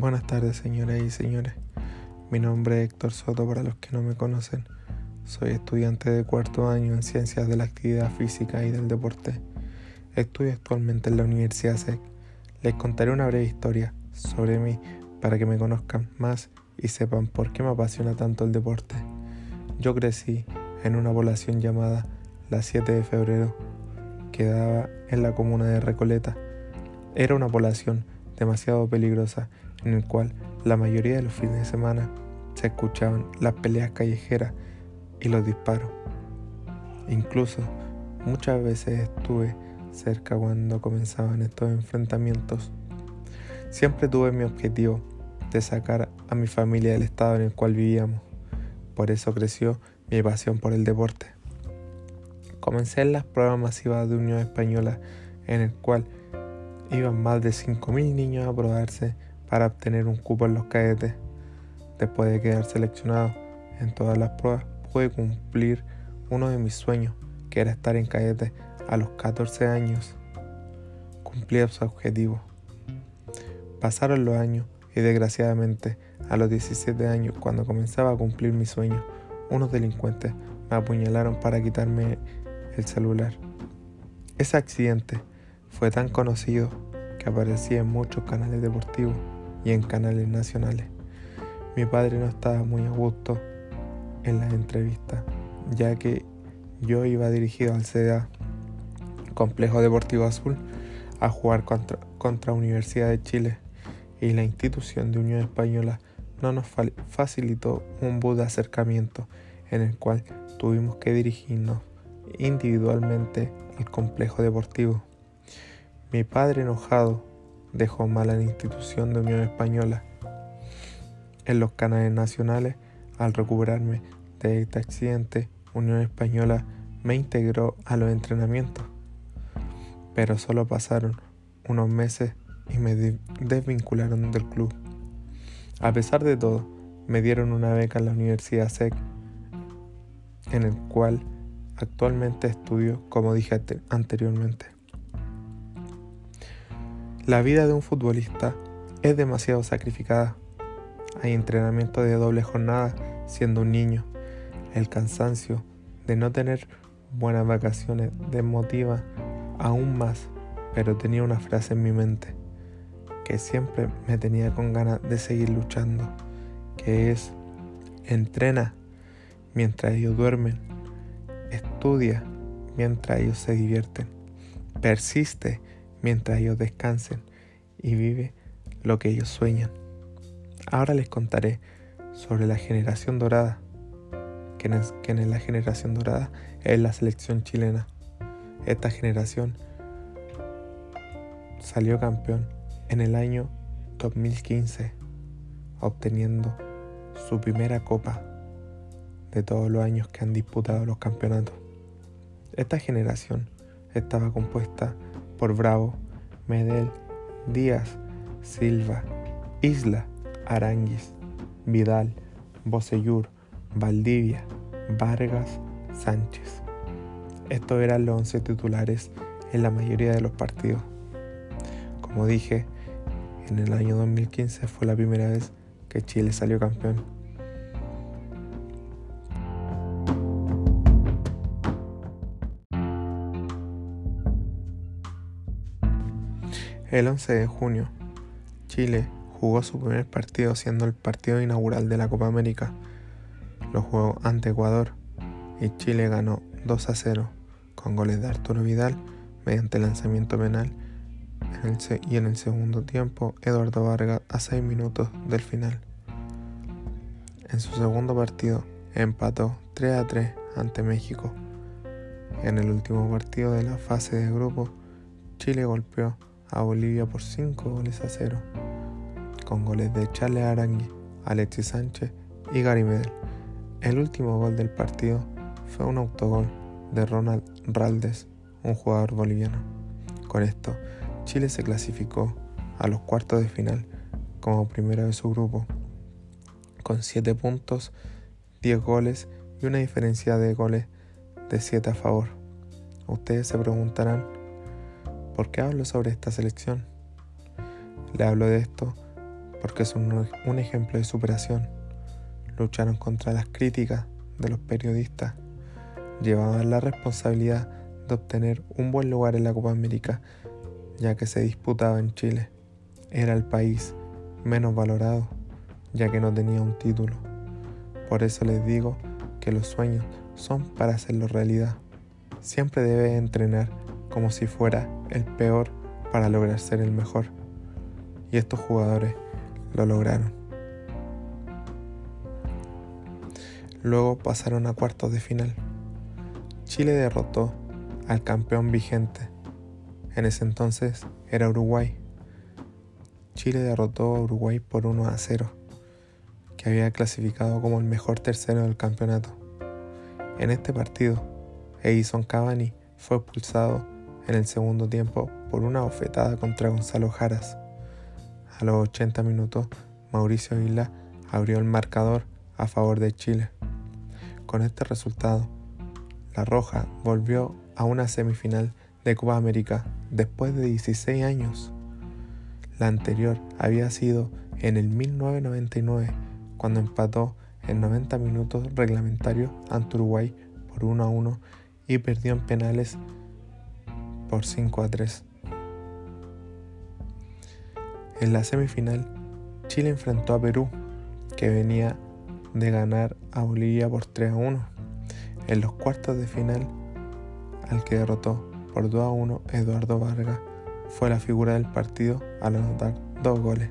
Buenas tardes, señoras y señores. Mi nombre es Héctor Soto para los que no me conocen. Soy estudiante de cuarto año en Ciencias de la Actividad Física y del Deporte. Estudio actualmente en la Universidad SEC. Les contaré una breve historia sobre mí para que me conozcan más y sepan por qué me apasiona tanto el deporte. Yo crecí en una población llamada la 7 de febrero, que daba en la comuna de Recoleta. Era una población demasiado peligrosa en el cual la mayoría de los fines de semana se escuchaban las peleas callejeras y los disparos. Incluso muchas veces estuve cerca cuando comenzaban estos enfrentamientos. Siempre tuve mi objetivo de sacar a mi familia del estado en el cual vivíamos. Por eso creció mi pasión por el deporte. Comencé en las pruebas masivas de Unión Española en el cual iban más de 5.000 niños a probarse para obtener un cupo en los cadetes. Después de quedar seleccionado en todas las pruebas, pude cumplir uno de mis sueños, que era estar en cadete a los 14 años. Cumplí su objetivo. Pasaron los años y desgraciadamente a los 17 años, cuando comenzaba a cumplir mi sueño, unos delincuentes me apuñalaron para quitarme el celular. Ese accidente fue tan conocido que aparecía en muchos canales deportivos y en canales nacionales. Mi padre no estaba muy a gusto en las entrevistas, ya que yo iba dirigido al CDA, Complejo Deportivo Azul, a jugar contra, contra Universidad de Chile y la institución de Unión Española no nos facilitó un bus de acercamiento en el cual tuvimos que dirigirnos individualmente al complejo deportivo. Mi padre enojado dejó mal la institución de Unión Española. En los canales nacionales, al recuperarme de este accidente, Unión Española me integró a los entrenamientos. Pero solo pasaron unos meses y me desvincularon del club. A pesar de todo, me dieron una beca en la Universidad SEC, en el cual actualmente estudio, como dije anteriormente. La vida de un futbolista es demasiado sacrificada. Hay entrenamiento de doble jornada siendo un niño. El cansancio de no tener buenas vacaciones desmotiva aún más, pero tenía una frase en mi mente que siempre me tenía con ganas de seguir luchando, que es, entrena mientras ellos duermen, estudia mientras ellos se divierten, persiste mientras ellos descansen y vive lo que ellos sueñan. Ahora les contaré sobre la generación dorada, que en la generación dorada es la selección chilena. Esta generación salió campeón en el año 2015, obteniendo su primera copa de todos los años que han disputado los campeonatos. Esta generación estaba compuesta por Bravo, Medel, Díaz, Silva, Isla, Aranguis, Vidal, Bocellur, Valdivia, Vargas, Sánchez. Estos eran los 11 titulares en la mayoría de los partidos. Como dije, en el año 2015 fue la primera vez que Chile salió campeón. El 11 de junio, Chile jugó su primer partido siendo el partido inaugural de la Copa América. Lo jugó ante Ecuador y Chile ganó 2 a 0 con goles de Arturo Vidal mediante lanzamiento penal y en el segundo tiempo Eduardo Vargas a 6 minutos del final. En su segundo partido empató 3 a 3 ante México. En el último partido de la fase de grupo, Chile golpeó a Bolivia por 5 goles a 0, con goles de Charles Arangui, Alexis Sánchez y Gary Medel. El último gol del partido fue un autogol de Ronald Raldes, un jugador boliviano. Con esto, Chile se clasificó a los cuartos de final como primero de su grupo, con 7 puntos, 10 goles y una diferencia de goles de 7 a favor. Ustedes se preguntarán ¿Por qué hablo sobre esta selección? Le hablo de esto porque son un ejemplo de superación. Lucharon contra las críticas de los periodistas, llevaban la responsabilidad de obtener un buen lugar en la Copa América, ya que se disputaba en Chile. Era el país menos valorado, ya que no tenía un título. Por eso les digo que los sueños son para hacerlo realidad. Siempre debes entrenar como si fuera el peor para lograr ser el mejor. Y estos jugadores lo lograron. Luego pasaron a cuartos de final. Chile derrotó al campeón vigente. En ese entonces era Uruguay. Chile derrotó a Uruguay por 1 a 0, que había clasificado como el mejor tercero del campeonato. En este partido, Edison Cavani fue expulsado en el segundo tiempo por una bofetada contra Gonzalo Jaras. A los 80 minutos, Mauricio Isla abrió el marcador a favor de Chile. Con este resultado, La Roja volvió a una semifinal de Copa América después de 16 años. La anterior había sido en el 1999, cuando empató en 90 minutos reglamentarios ante Uruguay por 1 a 1 y perdió en penales por 5 a 3. En la semifinal, Chile enfrentó a Perú, que venía de ganar a Bolivia por 3 a 1. En los cuartos de final, al que derrotó por 2 a 1, Eduardo Vargas fue la figura del partido al anotar dos goles.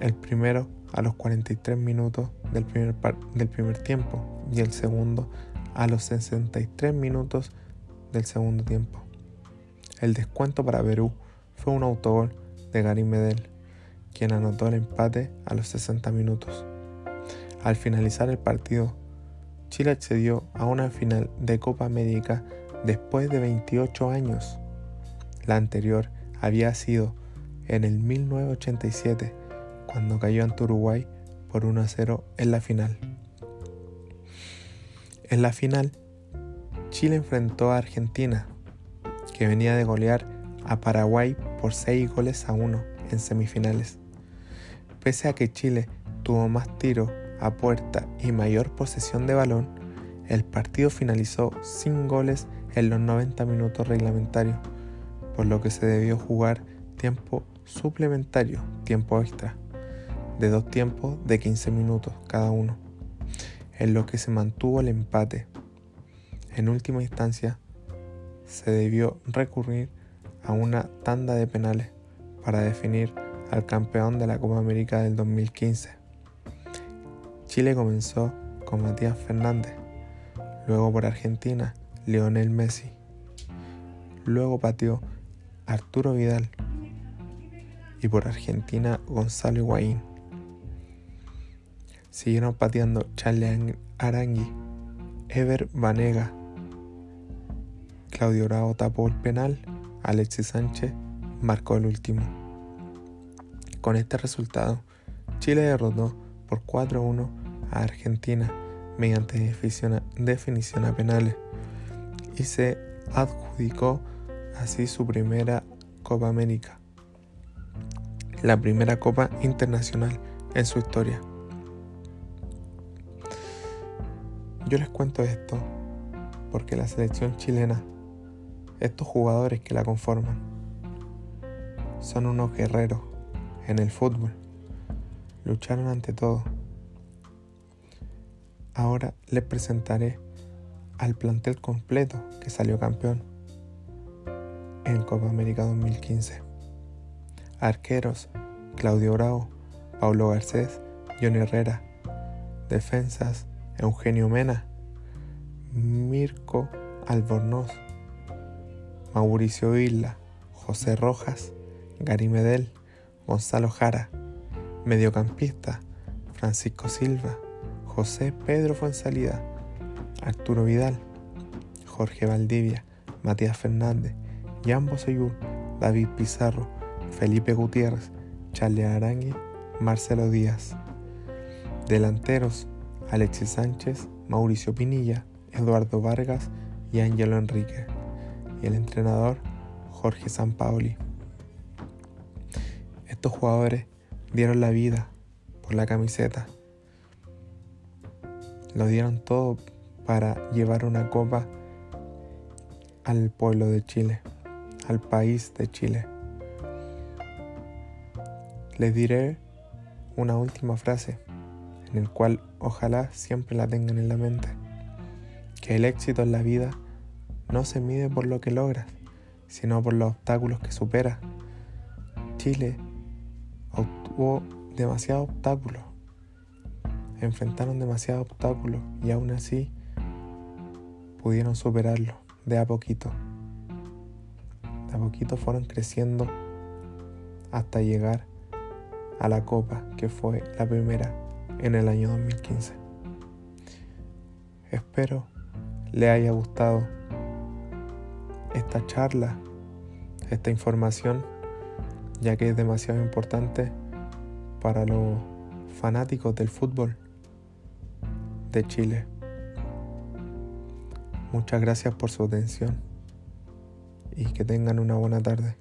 El primero a los 43 minutos del primer, del primer tiempo y el segundo a los 63 minutos del segundo tiempo. El descuento para Perú fue un autogol de Gary Medel, quien anotó el empate a los 60 minutos. Al finalizar el partido, Chile accedió a una final de Copa América después de 28 años. La anterior había sido en el 1987, cuando cayó ante Uruguay por 1 a 0 en la final. En la final, Chile enfrentó a Argentina, que venía de golear a Paraguay por 6 goles a 1 en semifinales. Pese a que Chile tuvo más tiros a puerta y mayor posesión de balón, el partido finalizó sin goles en los 90 minutos reglamentarios, por lo que se debió jugar tiempo suplementario, tiempo extra, de dos tiempos de 15 minutos cada uno, en lo que se mantuvo el empate. En última instancia, se debió recurrir a una tanda de penales para definir al campeón de la Copa América del 2015. Chile comenzó con Matías Fernández, luego por Argentina, Lionel Messi, luego pateó Arturo Vidal y por Argentina Gonzalo Higuaín. Siguieron pateando Charlie Arangui, Ever Vanega, Claudio Bravo tapó el penal, Alexis Sánchez marcó el último. Con este resultado, Chile derrotó por 4-1 a Argentina mediante definición a penales y se adjudicó así su primera Copa América, la primera Copa Internacional en su historia. Yo les cuento esto porque la selección chilena estos jugadores que la conforman son unos guerreros en el fútbol. Lucharon ante todo. Ahora les presentaré al plantel completo que salió campeón en Copa América 2015. Arqueros, Claudio Bravo, Paulo Garcés, Johnny Herrera. Defensas, Eugenio Mena, Mirko Albornoz, Mauricio Isla, José Rojas, Gary Medel, Gonzalo Jara, mediocampista, Francisco Silva, José Pedro Fuensalida, Arturo Vidal, Jorge Valdivia, Matías Fernández, Jan Boseyur, David Pizarro, Felipe Gutiérrez, Charlie Arangui, Marcelo Díaz. Delanteros, Alexis Sánchez, Mauricio Pinilla, Eduardo Vargas y Ángelo Enrique y el entrenador Jorge Sampaoli. Estos jugadores dieron la vida por la camiseta. Lo dieron todo para llevar una copa al pueblo de Chile, al país de Chile. Les diré una última frase en el cual ojalá siempre la tengan en la mente, que el éxito en la vida no se mide por lo que logras, sino por los obstáculos que superas. Chile obtuvo demasiados obstáculos, enfrentaron demasiados obstáculos y aún así pudieron superarlo de a poquito. De a poquito fueron creciendo hasta llegar a la copa que fue la primera en el año 2015. Espero le haya gustado esta charla, esta información, ya que es demasiado importante para los fanáticos del fútbol de Chile. Muchas gracias por su atención y que tengan una buena tarde.